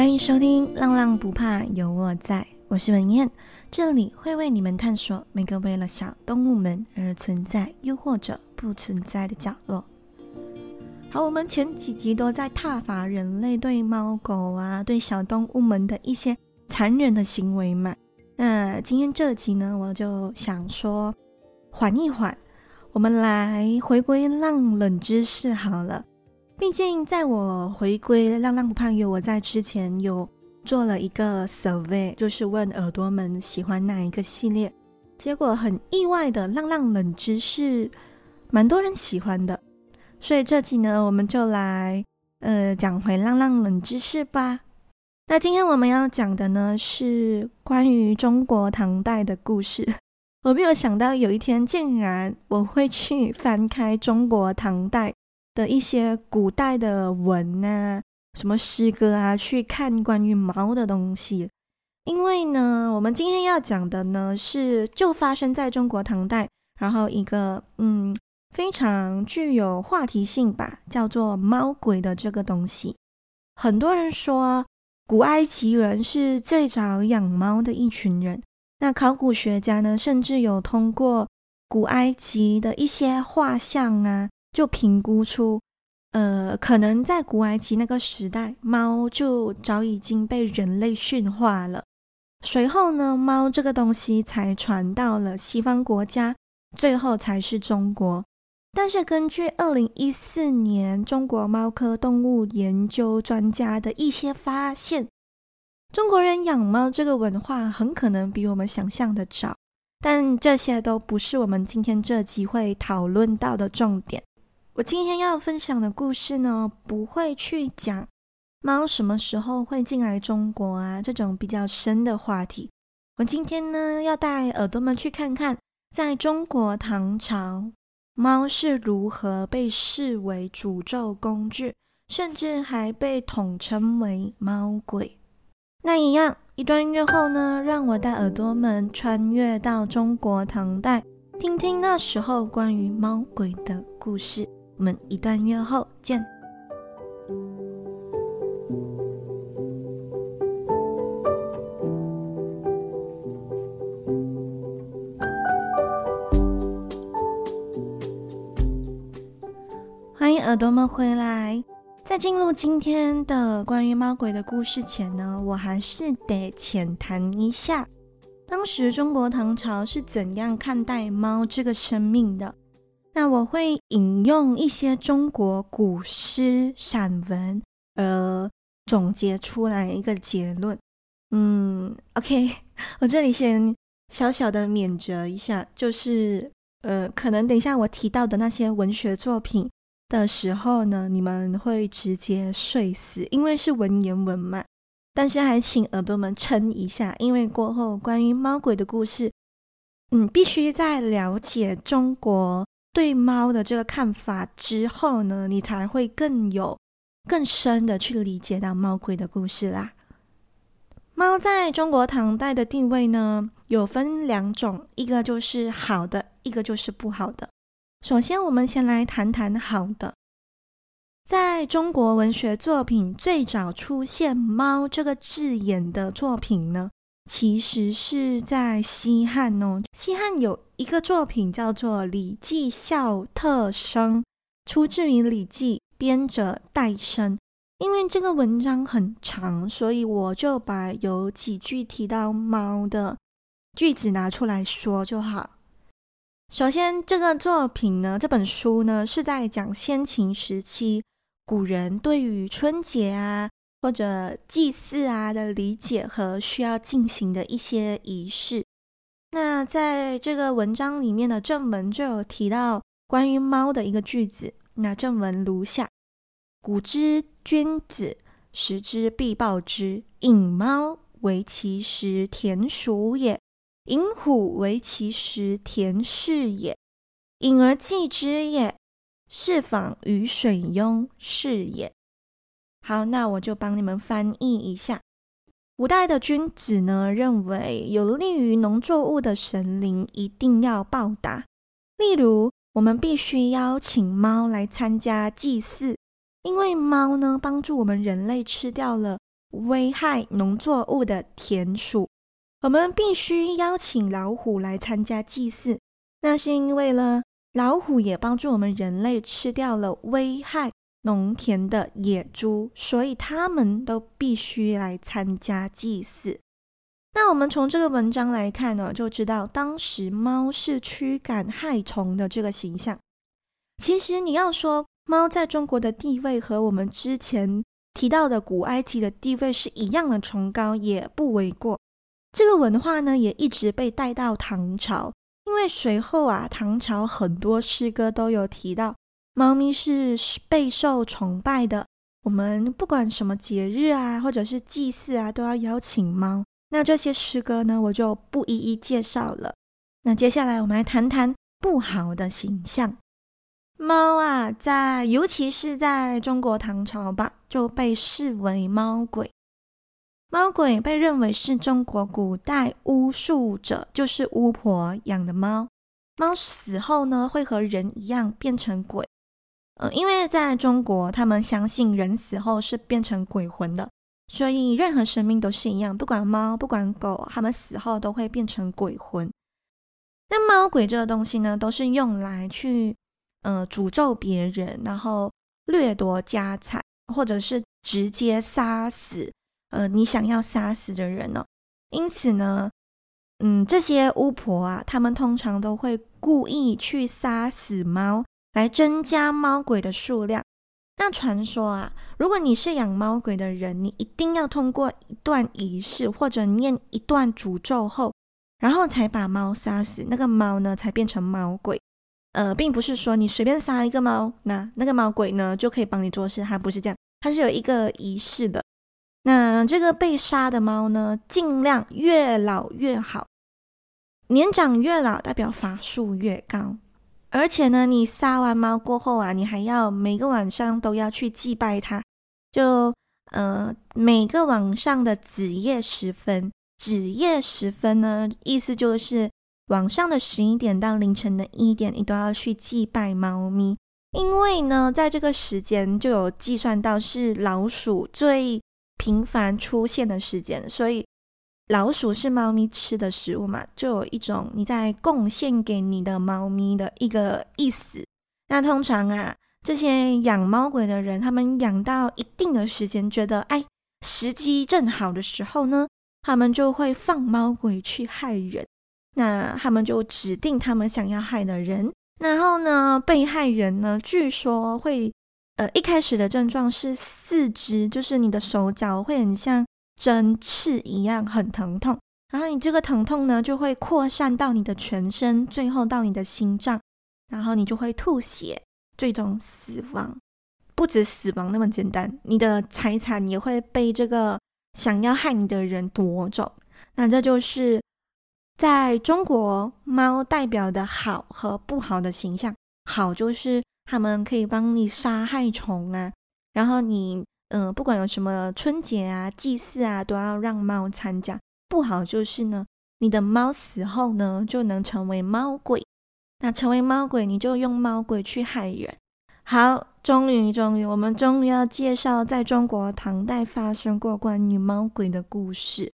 欢迎收听《浪浪不怕有我在》，我是文燕，这里会为你们探索每个为了小动物们而存在，又或者不存在的角落。好，我们前几集都在挞伐人类对猫狗啊、对小动物们的一些残忍的行为嘛。那今天这集呢，我就想说，缓一缓，我们来回归浪冷知识好了。毕竟，在我回归浪浪不怕有我在之前，有做了一个 survey，就是问耳朵们喜欢哪一个系列。结果很意外的，浪浪冷知识蛮多人喜欢的。所以这集呢，我们就来呃讲回浪浪冷知识吧。那今天我们要讲的呢，是关于中国唐代的故事。我没有想到有一天，竟然我会去翻开中国唐代。的一些古代的文啊，什么诗歌啊，去看关于猫的东西。因为呢，我们今天要讲的呢，是就发生在中国唐代，然后一个嗯非常具有话题性吧，叫做猫鬼的这个东西。很多人说，古埃及人是最早养猫的一群人。那考古学家呢，甚至有通过古埃及的一些画像啊。就评估出，呃，可能在古埃及那个时代，猫就早已经被人类驯化了。随后呢，猫这个东西才传到了西方国家，最后才是中国。但是根据二零一四年中国猫科动物研究专家的一些发现，中国人养猫这个文化很可能比我们想象的早。但这些都不是我们今天这集会讨论到的重点。我今天要分享的故事呢，不会去讲猫什么时候会进来中国啊，这种比较深的话题。我今天呢，要带耳朵们去看看，在中国唐朝，猫是如何被视为诅咒工具，甚至还被统称为猫鬼。那一样，一段音乐后呢，让我带耳朵们穿越到中国唐代，听听那时候关于猫鬼的故事。我们一段音乐后见。欢迎耳朵们回来。在进入今天的关于猫鬼的故事前呢，我还是得浅谈一下，当时中国唐朝是怎样看待猫这个生命的。那我会引用一些中国古诗散文，而总结出来一个结论。嗯，OK，我这里先小小的免责一下，就是呃，可能等一下我提到的那些文学作品的时候呢，你们会直接睡死，因为是文言文嘛。但是还请耳朵们撑一下，因为过后关于猫鬼的故事，嗯，必须在了解中国。对猫的这个看法之后呢，你才会更有更深的去理解到猫鬼的故事啦。猫在中国唐代的地位呢，有分两种，一个就是好的，一个就是不好的。首先，我们先来谈谈好的。在中国文学作品最早出现“猫”这个字眼的作品呢，其实是在西汉哦。西汉有一个作品叫做《礼记笑特生》，出自于《礼记》，编者戴生。因为这个文章很长，所以我就把有几句提到猫的句子拿出来说就好。首先，这个作品呢，这本书呢，是在讲先秦时期古人对于春节啊。或者祭祀啊的理解和需要进行的一些仪式。那在这个文章里面的正文就有提到关于猫的一个句子。那正文如下：古之君子，食之必报之。引猫为其食田鼠也，饮虎为其食田氏也。引而祭之也，是仿于水庸是也。好，那我就帮你们翻译一下。古代的君子呢，认为有利于农作物的神灵一定要报答。例如，我们必须邀请猫来参加祭祀，因为猫呢帮助我们人类吃掉了危害农作物的田鼠，我们必须邀请老虎来参加祭祀。那是因为呢，老虎也帮助我们人类吃掉了危害农田的野猪，所以他们都必须来参加祭祀。那我们从这个文章来看呢，就知道当时猫是驱赶害虫的这个形象。其实你要说猫在中国的地位和我们之前提到的古埃及的地位是一样的崇高，也不为过。这个文化呢，也一直被带到唐朝，因为随后啊，唐朝很多诗歌都有提到猫咪是备受崇拜的。我们不管什么节日啊，或者是祭祀啊，都要邀请猫。那这些诗歌呢，我就不一一介绍了。那接下来我们来谈谈不好的形象。猫啊，在尤其是在中国唐朝吧，就被视为猫鬼。猫鬼被认为是中国古代巫术者，就是巫婆养的猫。猫死后呢，会和人一样变成鬼。呃，因为在中国，他们相信人死后是变成鬼魂的。所以，任何生命都是一样，不管猫，不管狗，它们死后都会变成鬼魂。那猫鬼这个东西呢，都是用来去呃诅咒别人，然后掠夺家产，或者是直接杀死呃你想要杀死的人呢、因此呢，嗯，这些巫婆啊，他们通常都会故意去杀死猫，来增加猫鬼的数量。那传说啊，如果你是养猫鬼的人，你一定要通过一段仪式或者念一段诅咒后，然后才把猫杀死，那个猫呢才变成猫鬼。呃，并不是说你随便杀一个猫，那那个猫鬼呢就可以帮你做事，它不是这样，它是有一个仪式的。那这个被杀的猫呢，尽量越老越好，年长越老代表法术越高。而且呢，你杀完猫过后啊，你还要每个晚上都要去祭拜它。就呃，每个晚上的子夜时分，子夜时分呢，意思就是晚上的十一点到凌晨的一点，你都要去祭拜猫咪。因为呢，在这个时间就有计算到是老鼠最频繁出现的时间，所以。老鼠是猫咪吃的食物嘛，就有一种你在贡献给你的猫咪的一个意思。那通常啊，这些养猫鬼的人，他们养到一定的时间，觉得哎，时机正好的时候呢，他们就会放猫鬼去害人。那他们就指定他们想要害的人，然后呢，被害人呢，据说会，呃，一开始的症状是四肢，就是你的手脚会很像。针刺一样很疼痛，然后你这个疼痛呢，就会扩散到你的全身，最后到你的心脏，然后你就会吐血，最终死亡。不止死亡那么简单，你的财产也会被这个想要害你的人夺走。那这就是在中国猫代表的好和不好的形象。好就是他们可以帮你杀害虫啊，然后你。嗯、呃，不管有什么春节啊、祭祀啊，都要让猫参加。不好就是呢，你的猫死后呢，就能成为猫鬼。那成为猫鬼，你就用猫鬼去害人。好，终于，终于，我们终于要介绍在中国唐代发生过关于猫鬼的故事。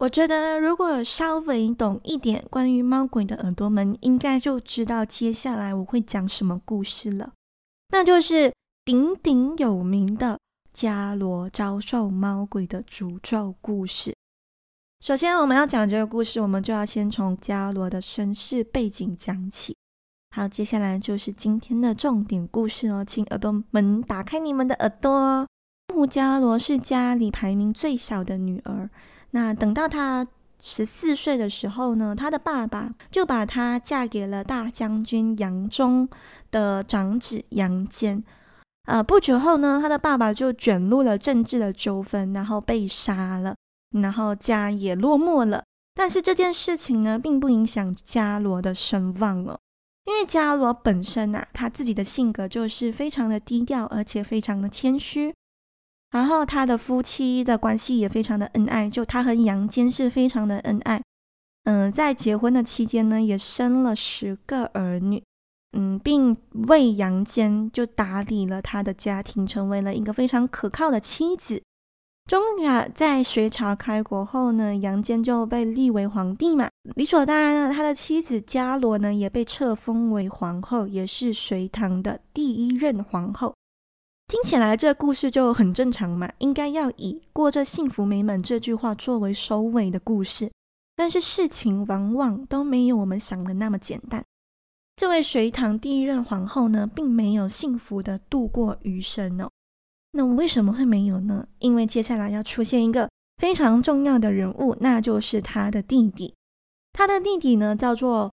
我觉得，如果稍微懂一点关于猫鬼的耳朵们，应该就知道接下来我会讲什么故事了。那就是鼎鼎有名的。伽罗遭受猫鬼的诅咒故事。首先，我们要讲这个故事，我们就要先从伽罗的身世背景讲起。好，接下来就是今天的重点故事哦，请耳朵们打开你们的耳朵哦。乌伽罗是家里排名最小的女儿。那等到她十四岁的时候呢，她的爸爸就把她嫁给了大将军杨忠的长子杨坚。呃，不久后呢，他的爸爸就卷入了政治的纠纷，然后被杀了，然后家也落寞了。但是这件事情呢，并不影响伽罗的声望哦，因为伽罗本身啊，他自己的性格就是非常的低调，而且非常的谦虚。然后他的夫妻的关系也非常的恩爱，就他和杨坚是非常的恩爱。嗯、在结婚的期间呢，也生了十个儿女。嗯，并为杨坚就打理了他的家庭，成为了一个非常可靠的妻子。终于啊，在隋朝开国后呢，杨坚就被立为皇帝嘛，理所当然了。他的妻子伽罗呢，也被册封为皇后，也是隋唐的第一任皇后。听起来这故事就很正常嘛，应该要以过着幸福美满这句话作为收尾的故事。但是事情往往都没有我们想的那么简单。这位隋唐第一任皇后呢，并没有幸福的度过余生哦。那为什么会没有呢？因为接下来要出现一个非常重要的人物，那就是他的弟弟。他的弟弟呢，叫做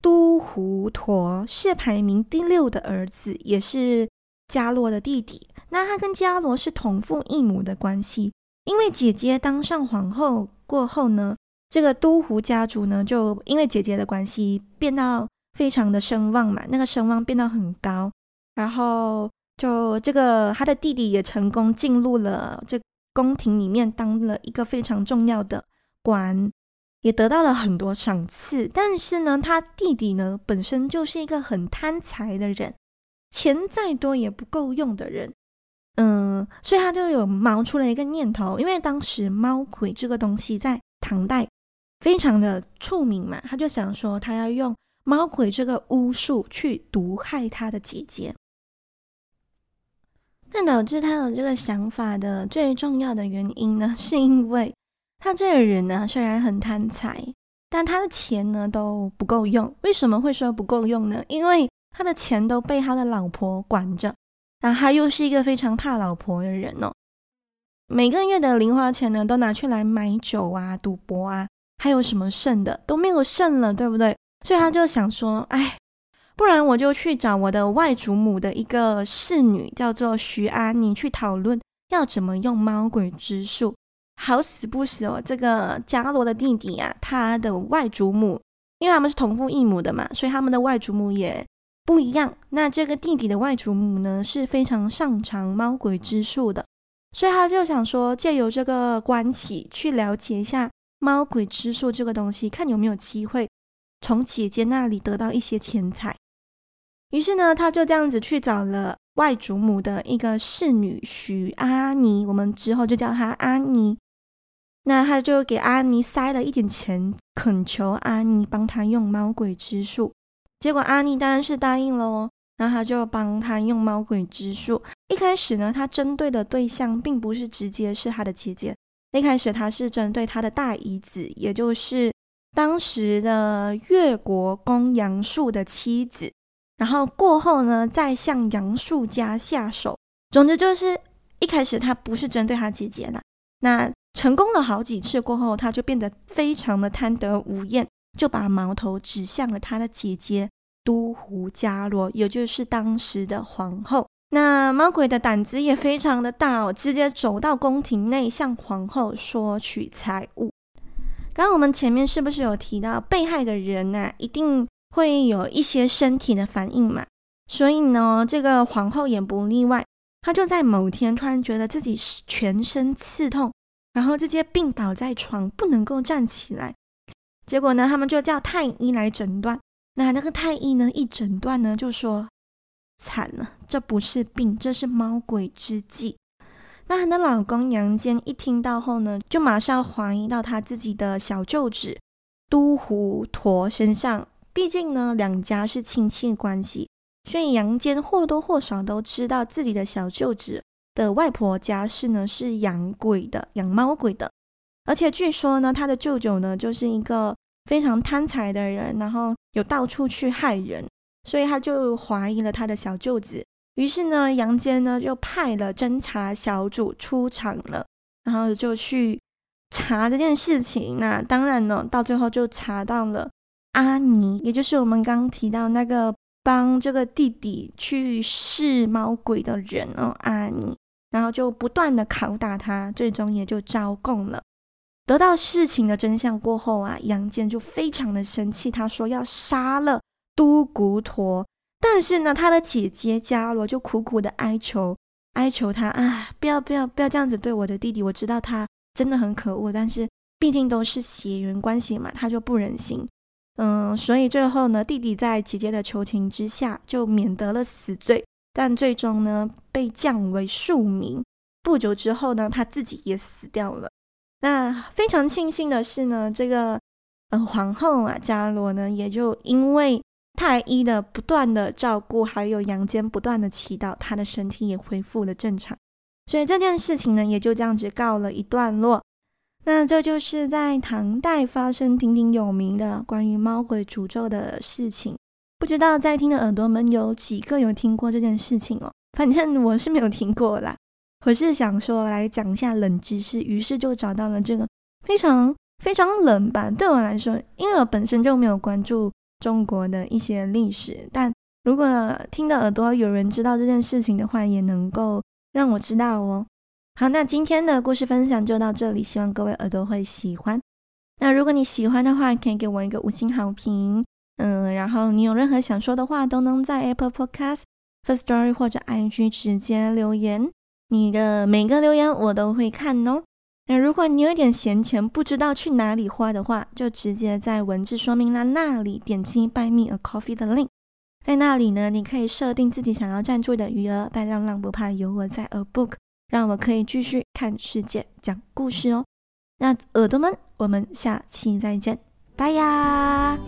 都胡陀，是排名第六的儿子，也是伽罗的弟弟。那他跟伽罗是同父异母的关系。因为姐姐当上皇后过后呢，这个都胡家族呢，就因为姐姐的关系变到非常的声望嘛，那个声望变到很高，然后。就这个，他的弟弟也成功进入了这宫廷里面，当了一个非常重要的官，也得到了很多赏赐。但是呢，他弟弟呢本身就是一个很贪财的人，钱再多也不够用的人。嗯，所以他就有冒出了一个念头，因为当时猫魁这个东西在唐代非常的出名嘛，他就想说他要用猫鬼这个巫术去毒害他的姐姐。但导致他有这个想法的最重要的原因呢，是因为他这个人呢，虽然很贪财，但他的钱呢都不够用。为什么会说不够用呢？因为他的钱都被他的老婆管着，那他又是一个非常怕老婆的人哦。每个月的零花钱呢，都拿去来买酒啊、赌博啊，还有什么剩的都没有剩了，对不对？所以他就想说，哎。不然我就去找我的外祖母的一个侍女，叫做徐安妮，去讨论要怎么用猫鬼之术。好死不死哦，这个伽罗的弟弟啊，他的外祖母，因为他们是同父异母的嘛，所以他们的外祖母也不一样。那这个弟弟的外祖母呢，是非常擅长猫鬼之术的，所以他就想说，借由这个关系去了解一下猫鬼之术这个东西，看有没有机会从姐姐那里得到一些钱财。于是呢，他就这样子去找了外祖母的一个侍女许阿妮，我们之后就叫她阿妮。那他就给阿妮塞了一点钱，恳求阿妮帮他用猫鬼之术。结果阿妮当然是答应了哦，然后他就帮他用猫鬼之术。一开始呢，他针对的对象并不是直接是他的姐姐，一开始他是针对他的大姨子，也就是当时的越国公杨树的妻子。然后过后呢，再向杨树家下手。总之就是一开始他不是针对他姐姐的。那成功了好几次过后，他就变得非常的贪得无厌，就把矛头指向了他的姐姐都胡伽罗，也就是当时的皇后。那猫鬼的胆子也非常的大哦，直接走到宫廷内向皇后索取财物。刚我们前面是不是有提到被害的人呢、一定。会有一些身体的反应嘛，所以呢，这个皇后也不例外。她就在某天突然觉得自己全身刺痛，然后直接病倒在床，不能够站起来。结果呢，他们就叫太医来诊断。那那个太医呢，一诊断呢，就说惨了，这不是病，这是猫鬼之计。那她的老公杨坚一听到后呢，就马上怀疑到他自己的小舅子都胡陀身上。毕竟呢，两家是亲戚关系，所以杨坚或多或少都知道自己的小舅子的外婆家是呢是养鬼的，养猫鬼的。而且据说呢，他的舅舅呢就是一个非常贪财的人，然后有到处去害人，所以他就怀疑了他的小舅子。于是呢，杨坚呢就派了侦查小组出场了，然后就去查这件事情。那当然呢，到最后就查到了。阿尼，也就是我们刚提到那个帮这个弟弟去试猫鬼的人哦，阿尼，然后就不断的拷打他，最终也就招供了。得到事情的真相过后啊，杨坚就非常的生气，他说要杀了都胡佗，但是呢，他的姐姐伽罗就苦苦的哀求，哀求他啊，不要不要不要这样子对我的弟弟，我知道他真的很可恶，但是毕竟都是血缘关系嘛，他就不忍心。嗯，所以最后呢，弟弟在姐姐的求情之下，就免得了死罪，但最终呢，被降为庶民。不久之后呢，他自己也死掉了。那非常庆幸的是呢，这个呃皇后啊，伽罗呢，也就因为太医的不断的照顾，还有阳间不断的祈祷，他的身体也恢复了正常。所以这件事情呢，也就这样子告了一段落。那这就是在唐代发生鼎鼎有名的关于猫鬼诅咒的事情。不知道在听的耳朵们有几个有听过这件事情哦？反正我是没有听过啦。我是想说来讲一下冷知识，于是就找到了这个非常非常冷吧。对我来说，因为我本身就没有关注中国的一些历史，但如果听的耳朵有人知道这件事情的话，也能够让我知道哦。好，那今天的故事分享就到这里，希望各位耳朵会喜欢。那如果你喜欢的话，可以给我一个五星好评，嗯，然后你有任何想说的话，都能在 Apple Podcast、Firstory 或者 IG 直接留言，你的每个留言我都会看哦。那如果你有一点闲钱，不知道去哪里花的话，就直接在文字说明栏那里点击 Buy Me a Coffee 的 link，在那里呢，你可以设定自己想要赞助的余额，拜浪浪不怕有我在 A Book。让我可以继续看世界、讲故事哦。那耳朵们，我们下期再见，拜呀！